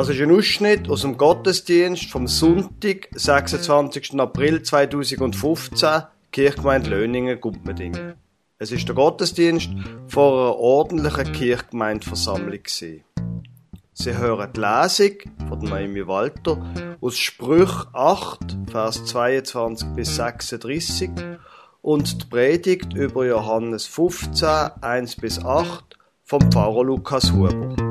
Das ist ein Ausschnitt aus dem Gottesdienst vom Sonntag, 26. April 2015, Kirchgemeinde Löningen, Gumpending. Es ist der Gottesdienst vor einer ordentlichen Kirchgemeindeversammlung. Sie hören die Lesung von Naomi Walter aus Sprüch 8, Vers 22 bis 36 und die Predigt über Johannes 15, 1 bis 8 vom Pfarrer Lukas Huber.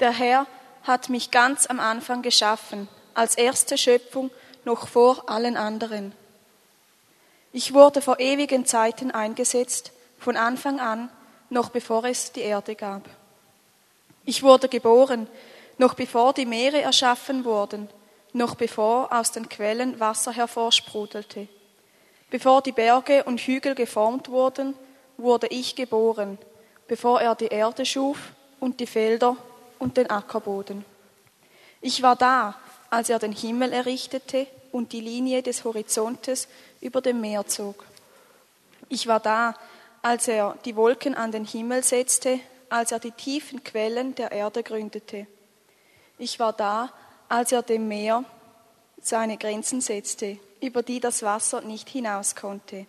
Der Herr hat mich ganz am Anfang geschaffen, als erste Schöpfung noch vor allen anderen. Ich wurde vor ewigen Zeiten eingesetzt, von Anfang an, noch bevor es die Erde gab. Ich wurde geboren, noch bevor die Meere erschaffen wurden, noch bevor aus den Quellen Wasser hervorsprudelte. Bevor die Berge und Hügel geformt wurden, wurde ich geboren, bevor er die Erde schuf und die Felder und den Ackerboden. Ich war da, als er den Himmel errichtete und die Linie des Horizontes über dem Meer zog. Ich war da, als er die Wolken an den Himmel setzte, als er die tiefen Quellen der Erde gründete. Ich war da, als er dem Meer seine Grenzen setzte, über die das Wasser nicht hinaus konnte.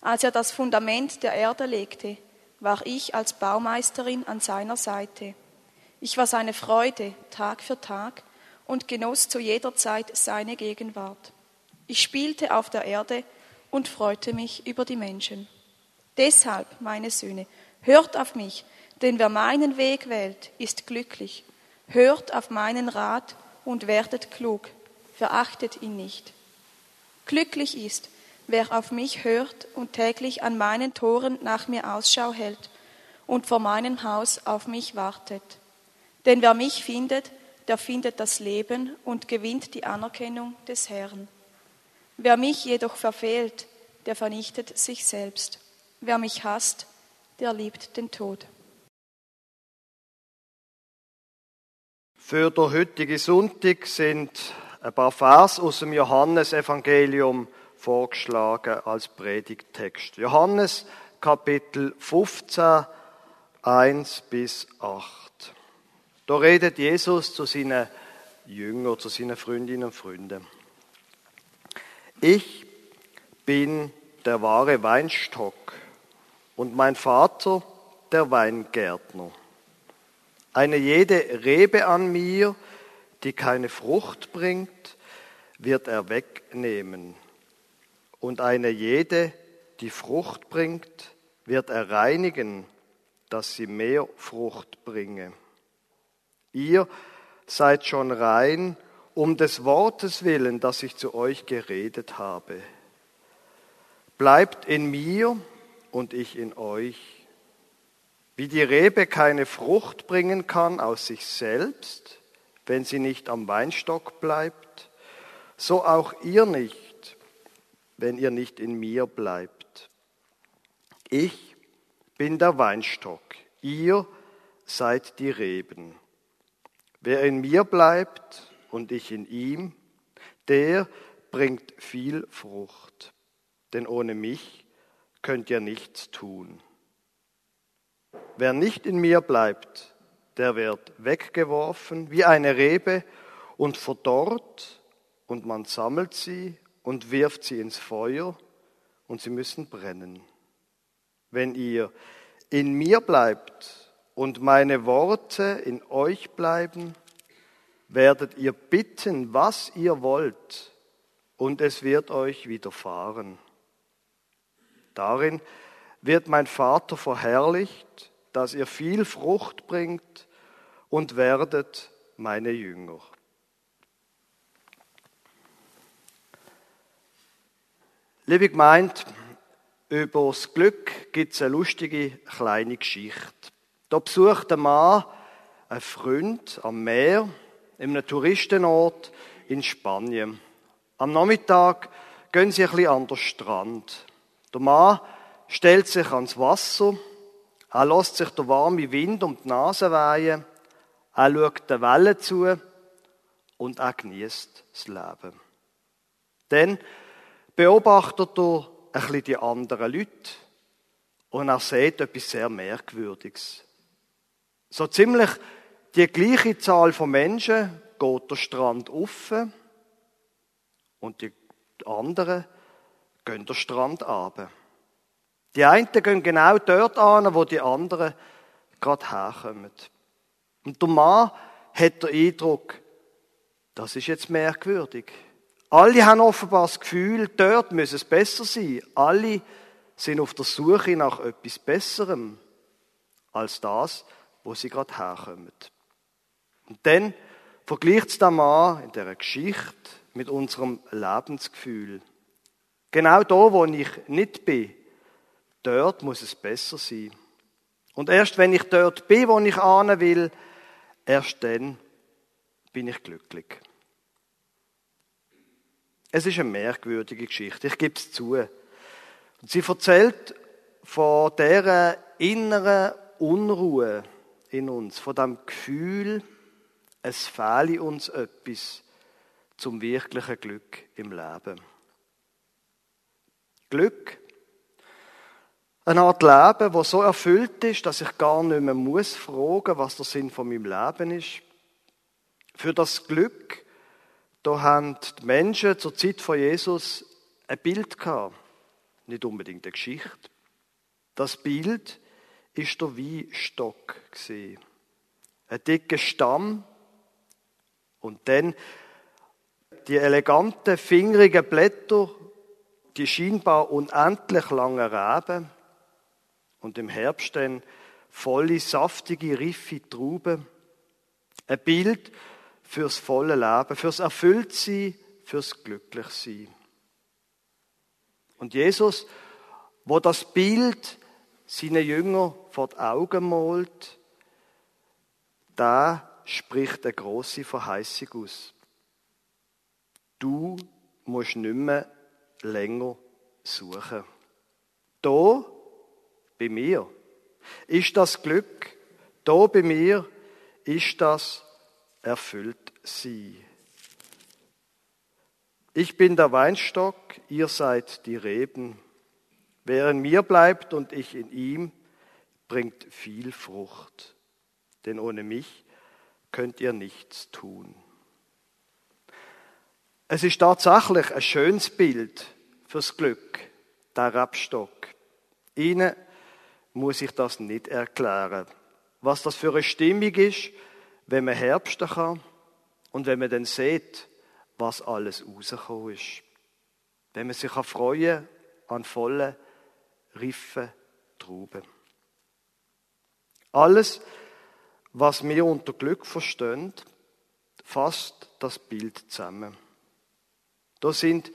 Als er das Fundament der Erde legte, war ich als Baumeisterin an seiner Seite. Ich war seine Freude Tag für Tag und genoss zu jeder Zeit seine Gegenwart. Ich spielte auf der Erde und freute mich über die Menschen. Deshalb, meine Söhne, hört auf mich, denn wer meinen Weg wählt, ist glücklich. Hört auf meinen Rat und werdet klug, verachtet ihn nicht. Glücklich ist, wer auf mich hört und täglich an meinen Toren nach mir Ausschau hält und vor meinem Haus auf mich wartet. Denn wer mich findet, der findet das Leben und gewinnt die Anerkennung des Herrn. Wer mich jedoch verfehlt, der vernichtet sich selbst. Wer mich hasst, der liebt den Tod. Für den heutigen Sonntag sind ein paar Vers aus dem Johannesevangelium vorgeschlagen als Predigttext. Johannes Kapitel 15, 1 bis 8. Da redet Jesus zu seinen Jüngern, zu seinen Freundinnen und Freunden. Ich bin der wahre Weinstock und mein Vater der Weingärtner. Eine jede Rebe an mir, die keine Frucht bringt, wird er wegnehmen. Und eine jede, die Frucht bringt, wird er reinigen, dass sie mehr Frucht bringe. Ihr seid schon rein um des Wortes willen, das ich zu euch geredet habe. Bleibt in mir und ich in euch. Wie die Rebe keine Frucht bringen kann aus sich selbst, wenn sie nicht am Weinstock bleibt, so auch ihr nicht, wenn ihr nicht in mir bleibt. Ich bin der Weinstock, ihr seid die Reben. Wer in mir bleibt und ich in ihm, der bringt viel Frucht. Denn ohne mich könnt ihr nichts tun. Wer nicht in mir bleibt, der wird weggeworfen wie eine Rebe und verdorrt und man sammelt sie und wirft sie ins Feuer und sie müssen brennen. Wenn ihr in mir bleibt und meine Worte in euch bleiben, werdet ihr bitten, was ihr wollt, und es wird euch widerfahren. Darin wird mein Vater verherrlicht, dass ihr viel Frucht bringt und werdet meine Jünger. Liebe Gemeinde, über das Glück gibt es eine lustige kleine Geschichte. Da besucht ein Mann einen Freund am Meer, in einem Touristenort in Spanien. Am Nachmittag gehen sie ein bisschen an den Strand. Der Mann stellt sich ans Wasser, er lässt sich der warme Wind um die Nase wehen, er schaut den Wellen zu und er genießt das Leben. Dann beobachtet er ein bisschen die anderen Leute und er sieht etwas sehr Merkwürdiges. So ziemlich die gleiche Zahl von Menschen geht der Strand auf und die anderen gehen den Strand ab. Die einen gehen genau dort an, wo die anderen gerade herkommen. Und der Mann hat den Eindruck, das ist jetzt merkwürdig. Alle haben offenbar das Gefühl, dort muss es besser sein. Alle sind auf der Suche nach etwas Besserem als das, wo sie gerade herkommen. Und dann vergleicht es der Mann in der Geschichte mit unserem Lebensgefühl. Genau da, wo ich nicht bin, dort muss es besser sein. Und erst wenn ich dort bin, wo ich ahnen will, erst dann bin ich glücklich. Es ist eine merkwürdige Geschichte, ich gebe es zu. Sie erzählt von dieser inneren Unruhe in uns, von dem Gefühl, es fehle uns etwas zum wirklichen Glück im Leben. Glück, eine Art Leben, wo so erfüllt ist, dass ich gar nicht mehr muss fragen, was der Sinn von meinem Leben ist. Für das Glück, da haben die Menschen zur Zeit von Jesus ein Bild gehabt, nicht unbedingt eine Geschichte. Das Bild ist der Weinstock ein dicker Stamm und dann die eleganten, fingerigen Blätter, die scheinbar unendlich langen Reben und im Herbst dann volle, saftige, riffe Trauben. Ein Bild fürs volle Leben, fürs Erfülltsein, fürs Glücklichsein. Und Jesus, wo das Bild seine Jünger vor die Augen malt, da spricht eine große Verheißung aus. Du musst nicht mehr länger suchen. Da bei mir ist das Glück, da bei mir ist das erfüllt sie. Ich bin der Weinstock, ihr seid die Reben. Wer in mir bleibt und ich in ihm, bringt viel Frucht. Denn ohne mich könnt ihr nichts tun. Es ist tatsächlich ein schönes Bild fürs Glück, der Rebstock. Ihnen muss ich das nicht erklären. Was das für eine Stimmung ist, wenn man Herbsten kann und wenn man dann sieht, was alles rausgekommen ist. Wenn man sich freuen kann an vollen, reifen Trauben. Alles, was wir unter Glück verstehen, fasst das Bild zusammen. Da sind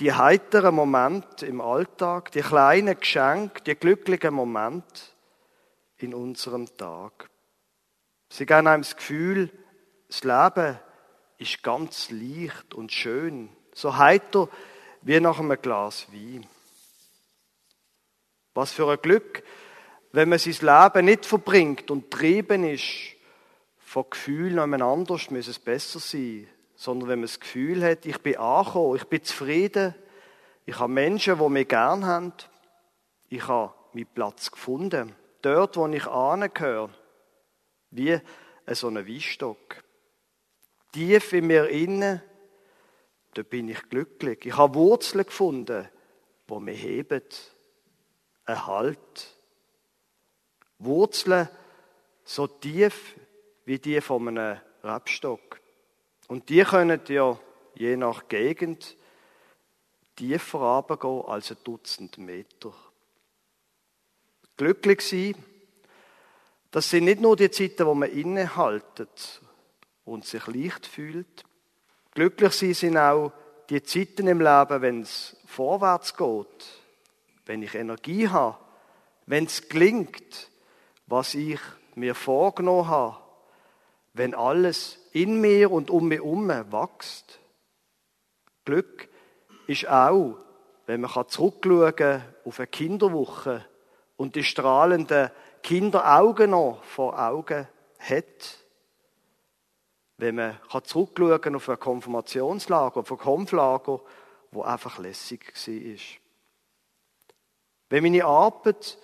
die heiteren Momente im Alltag, die kleinen Geschenke, die glücklichen Momente in unserem Tag. Sie geben einem das Gefühl, das Leben ist ganz leicht und schön, so heiter wie nach einem Glas Wein. Was für ein Glück, wenn man sein Leben nicht verbringt und trieben ist von Gefühlen, an anders muss es besser sein, sondern wenn man das Gefühl hat, ich bin angekommen, ich bin zufrieden, ich habe Menschen, die mich gern haben, ich habe meinen Platz gefunden, dort, wo ich angehöre, wie so ein Weinstock. Tief in mir innen, da bin ich glücklich. Ich habe Wurzeln gefunden, die mich heben, ein Halt. Wurzeln so tief wie die von einem Rebstock. Und die können ja je nach Gegend tiefer runtergehen als ein Dutzend Meter. Glücklich sein, das sind nicht nur die Zeiten, wo man innehaltet und sich leicht fühlt. Glücklich sein sind auch die Zeiten im Leben, wenn es vorwärts geht, wenn ich Energie habe, wenn es gelingt, was ich mir vorgenommen habe, wenn alles in mir und um mich herum wächst. Glück ist auch, wenn man zurückschauen kann auf eine Kinderwoche und die strahlenden Kinderaugen noch vor Augen hat. Wenn man zurückschauen kann auf ein Konfirmationslager, auf ein Konflager, wo einfach lässig war. Wenn meine Arbeit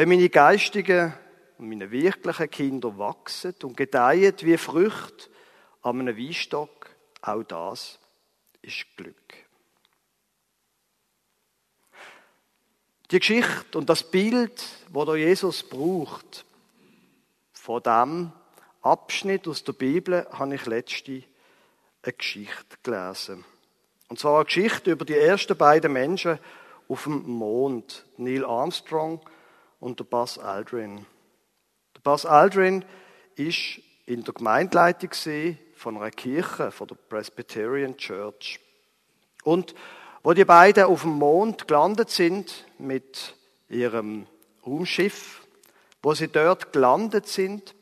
wenn meine geistigen und meine wirklichen Kinder wachsen und gedeihen wie Früchte an einem Weinstock, auch das ist Glück. Die Geschichte und das Bild, wo der Jesus braucht, von dem Abschnitt aus der Bibel, habe ich letzte eine Geschichte gelesen. Und zwar eine Geschichte über die ersten beiden Menschen auf dem Mond, Neil Armstrong und der Buzz Aldrin. Der Buzz Aldrin ist in der Gemeindeleitung von einer Kirche, von der Presbyterian Church. Und wo die beiden auf dem Mond gelandet sind mit ihrem Raumschiff, wo sie dort gelandet sind,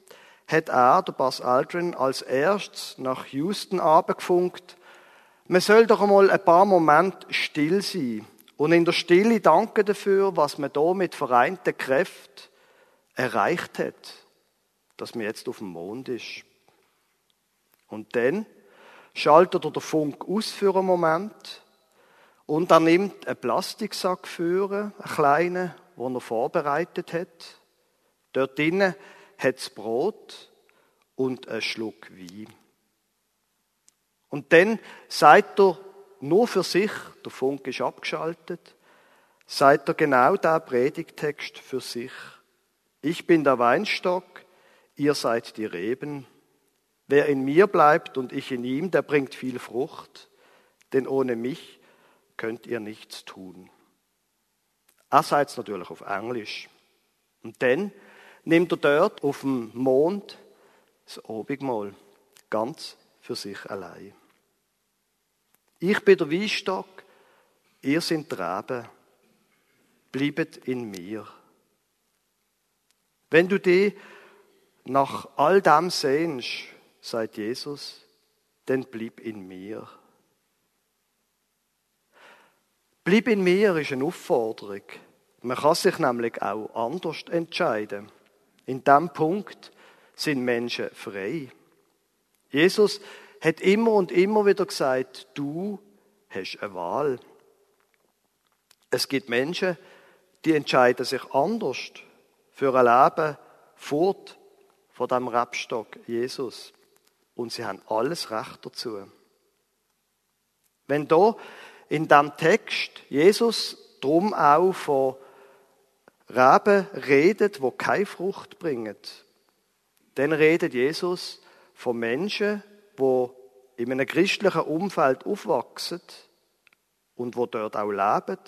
hat er, der Buzz Aldrin, als erstes nach Houston abgefunkt. Man soll doch einmal ein paar Momente still sein und in der Stille danken dafür, was man da mit vereinten Kräften erreicht hat, dass man jetzt auf dem Mond ist. Und dann schaltet er den Funk aus für einen Moment und er nimmt einen Plastiksack für, einen kleinen, den er vorbereitet hat. Dort drinnen hat es Brot und einen Schluck Wein. Und dann sagt er nur für sich, der Funk ist abgeschaltet, sagt er genau der Predigtext für sich. Ich bin der Weinstock, ihr seid die Reben. Wer in mir bleibt und ich in ihm, der bringt viel Frucht, denn ohne mich könnt ihr nichts tun. Er sagt es natürlich auf Englisch. Und dann nimmt er dort auf dem Mond das Obigmal ganz für sich allein. Ich bin der Weinstock, ihr seid die Reben, bleibet in mir. Wenn du dich nach all dem sehnst, sagt Jesus, dann bleib in mir. Bleib in mir ist eine Aufforderung. Man kann sich nämlich auch anders entscheiden. In diesem Punkt sind Menschen frei. Jesus hat immer und immer wieder gesagt, du hast eine Wahl. Es gibt Menschen, die entscheiden sich anders für ein Leben fort von dem Rebstock Jesus. Und sie haben alles Recht dazu. Wenn da in dem Text Jesus drum auch von Reben redet, wo keine Frucht bringen. Dann redet Jesus von Menschen, wo in einem christlichen Umfeld aufwachsen und wo dort auch leben,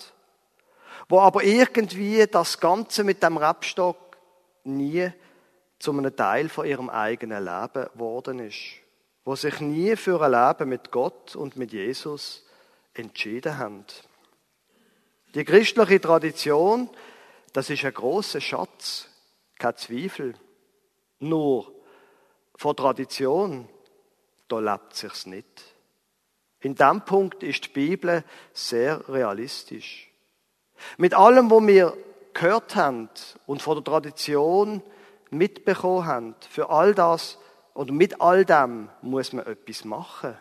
wo aber irgendwie das Ganze mit dem Rebstock nie zu einem Teil von ihrem eigenen Leben geworden ist, wo sich nie für ein Leben mit Gott und mit Jesus entschieden haben. Die christliche Tradition, das ist ein großer Schatz, kein Zweifel. Nur von Tradition, da lebt sich's nicht. In dem Punkt ist die Bibel sehr realistisch. Mit allem, was wir gehört haben und von der Tradition mitbekommen haben, für all das oder mit all dem muss man etwas machen.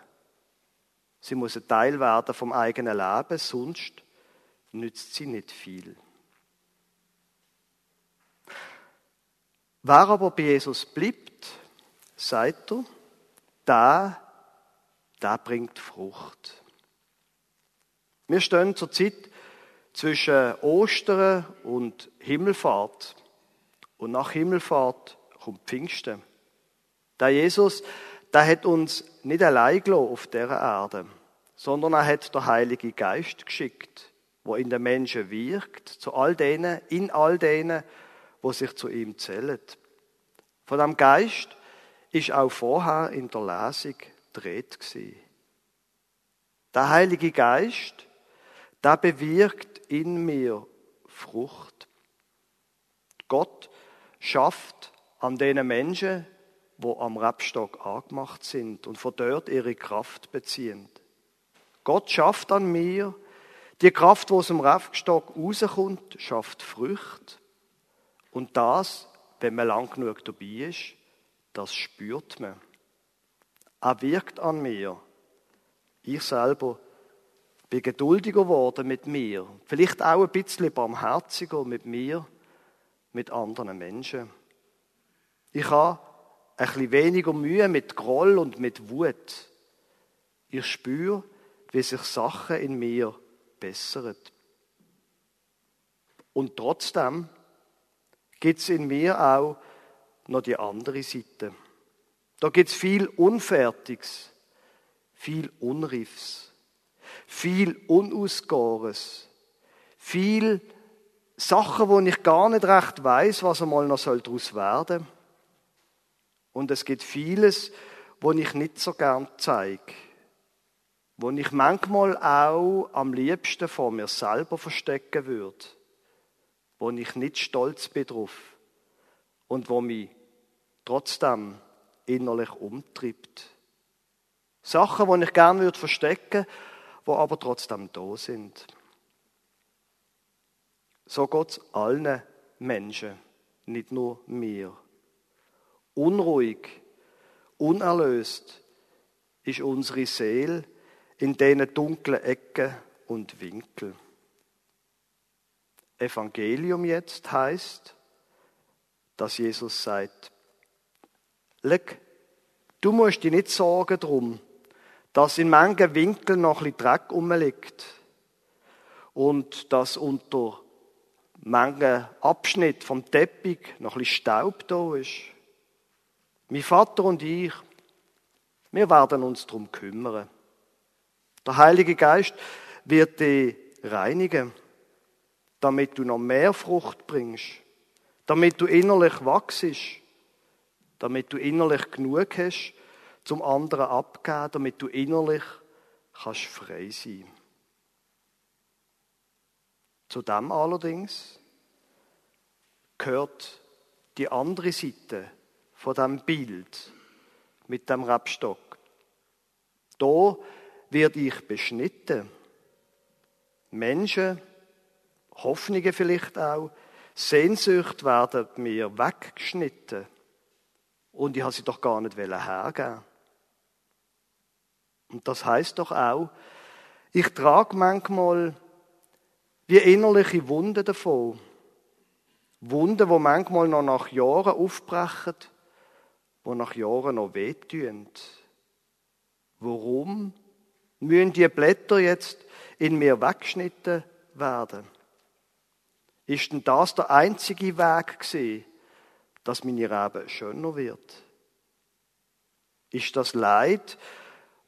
Sie muss ein Teil werden vom eigenen Leben, sonst nützt sie nicht viel. Wer aber bei Jesus bleibt, sagt er, da, da bringt Frucht. Wir stehen zur Zeit zwischen Ostern und Himmelfahrt. Und nach Himmelfahrt kommt Pfingsten. Der Jesus, der hat uns nicht allein gelassen auf dieser Erde, sondern er hat der Heilige Geist geschickt, wo in den Menschen wirkt, zu all denen, in all denen, wo sich zu ihm zählen. Von dem Geist ist auch vorher in der Lesung dreht. Der Heilige Geist, der bewirkt in mir Frucht. Gott schafft an denen Menschen, wo am Rebstock angemacht sind und von dort ihre Kraft beziehen. Gott schafft an mir, die Kraft, die aus dem Rebstock rauskommt, schafft Früchte. Und das, wenn man lang genug dabei ist, das spürt man. Er wirkt an mir. Ich selber bin geduldiger geworden mit mir. Vielleicht auch ein bisschen barmherziger mit mir. mit anderen Menschen. Ich habe ein bisschen weniger Mühe mit Groll und mit Wut. Ich spüre, wie sich Sachen in mir bessern. Und trotzdem gibt es in mir auch noch die andere Seite. Da gibt es viel Unfertiges, viel Unriffs, viel Unausgares, viel Sachen, wo ich gar nicht recht weiß, was einmal noch daraus werden soll. Und es gibt vieles, wo ich nicht so gern zeige. Wo ich manchmal auch am liebsten vor mir selber verstecken würde. Wo ich nicht stolz bin drauf. Und wo mich trotzdem innerlich umtreibt. Sachen, die ich gern würde verstecken, wo aber trotzdem da sind. So geht es allen Menschen, nicht nur mir. Unruhig, unerlöst ist unsere Seele in diesen dunklen Ecken und Winkeln. Evangelium jetzt heißt, dass Jesus sagt, Leg, du musst dich nicht sorgen darum, dass in manchen Winkeln noch ein bisschen Dreck rumliegt und dass unter manchen Abschnitt vom Teppich noch ein bisschen Staub da ist. Mein Vater und ich, wir werden uns darum kümmern. Der Heilige Geist wird dich reinigen, damit du noch mehr Frucht bringst, damit du innerlich wachst, damit du innerlich genug hast, zum anderen abgeben, damit du innerlich kannst frei sein. Zu dem allerdings gehört die andere Seite von dem Bild mit dem Rebstock. Da werde ich beschnitten. Menschen, Hoffnungen vielleicht auch, Sehnsucht werden mir weggeschnitten. Und ich habe sie doch gar nicht hergeben. Und das heißt doch auch, ich trage manchmal wie innerliche Wunden davon. Wunden, wo manchmal noch nach Jahren aufbrechen die nach Jahren noch wehtun. Warum müssen die Blätter jetzt in mir weggeschnitten werden? Ist denn das der einzige Weg gewesen, dass meine Rebe schöner wird? Ist das Leid,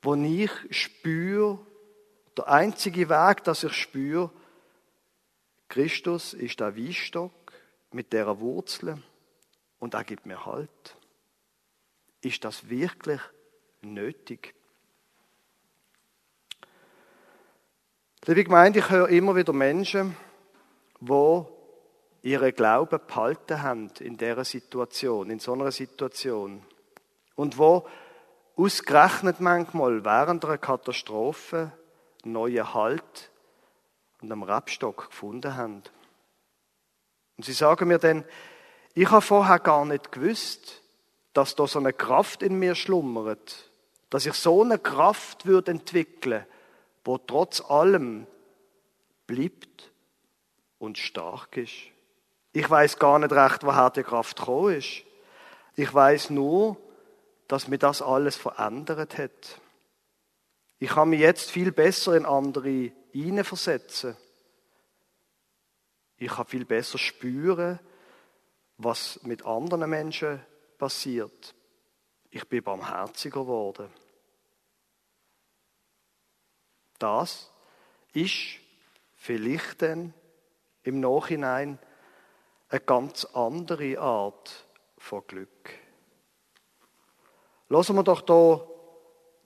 wo ich spüre, der einzige Weg, dass ich spüre, Christus ist der Weinstock mit der Wurzel und er gibt mir Halt. Ist das wirklich nötig? Liebe Gemeinde, ich höre immer wieder Menschen, wo ihre Glauben behalten haben in dieser Situation, in so einer Situation. Und wo ausgerechnet manchmal während einer Katastrophe neue Halt und am Rebstock gefunden haben. Und sie sagen mir dann, ich habe vorher gar nicht gewusst, dass da so eine Kraft in mir schlummert, dass ich so eine Kraft würde entwickeln, wo trotz allem bleibt und stark ist. Ich weiß gar nicht recht, woher die Kraft gekommen ist. Ich weiß nur, dass mir das alles verändert hat. Ich kann mich jetzt viel besser in andere hineinversetzen. Ich kann viel besser spüren, was mit anderen Menschen passiert. Ich bin barmherziger geworden. Das ist vielleicht dann im Nachhinein eine ganz andere Art von Glück. Lassen wir doch da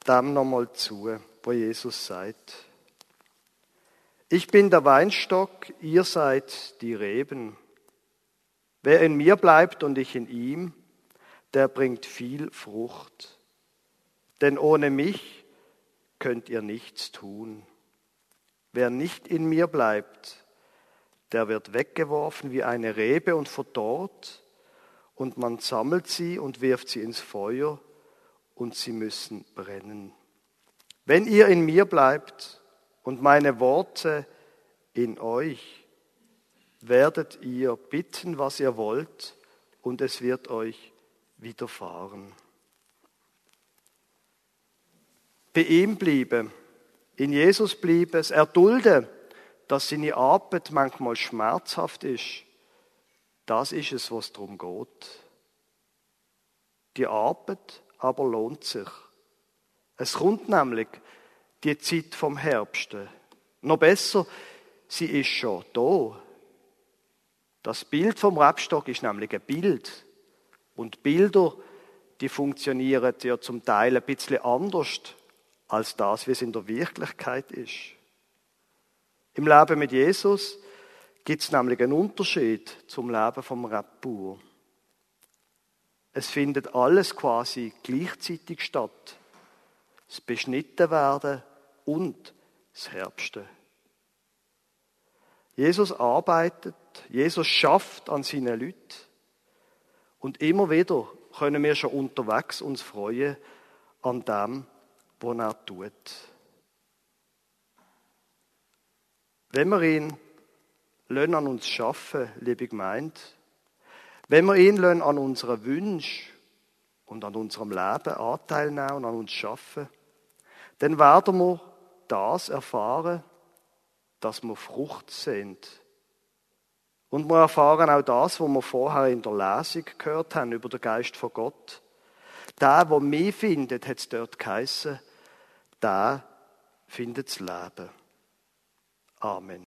dem nochmal zu, wo Jesus sagt. Ich bin der Weinstock, ihr seid die Reben. Wer in mir bleibt und ich in ihm, der bringt viel Frucht. Denn ohne mich könnt ihr nichts tun. Wer nicht in mir bleibt, der wird weggeworfen wie eine Rebe und verdorrt, und man sammelt sie und wirft sie ins Feuer, und sie müssen brennen. Wenn ihr in mir bleibt und meine Worte in euch, werdet ihr bitten, was ihr wollt, und es wird euch widerfahren. Bei ihm bleiben, in Jesus bleiben, es erdulden, dass seine Arbeit manchmal schmerzhaft ist, das ist es, was darum geht. Die Arbeit aber lohnt sich. Es kommt nämlich die Zeit vom Herbste. Noch besser, sie ist schon da. Das Bild vom Rebstock ist nämlich ein Bild. Und Bilder, die funktionieren ja zum Teil ein bisschen anders als das, wie es in der Wirklichkeit ist. Im Leben mit Jesus gibt es nämlich einen Unterschied zum Leben vom Rebbauer. Es findet alles quasi gleichzeitig statt. Das Beschnittenwerden und das Herbste. Jesus arbeitet, Jesus schafft an seinen Leuten. Und immer wieder können wir schon unterwegs uns freuen an dem, was er tut. Wenn wir ihn an uns schaffen, liebe Gemeinde, wenn wir ihn an unseren Wünschen und an unserem Leben Anteil nehmen und an uns schaffen, dann werden wir das erfahren, dass wir Frucht sind. Und wir erfahren auch das, was wir vorher in der Lesung gehört haben über den Geist von Gott. Der, der mich findet, hat es dort geheißen, der findet das Leben. Amen.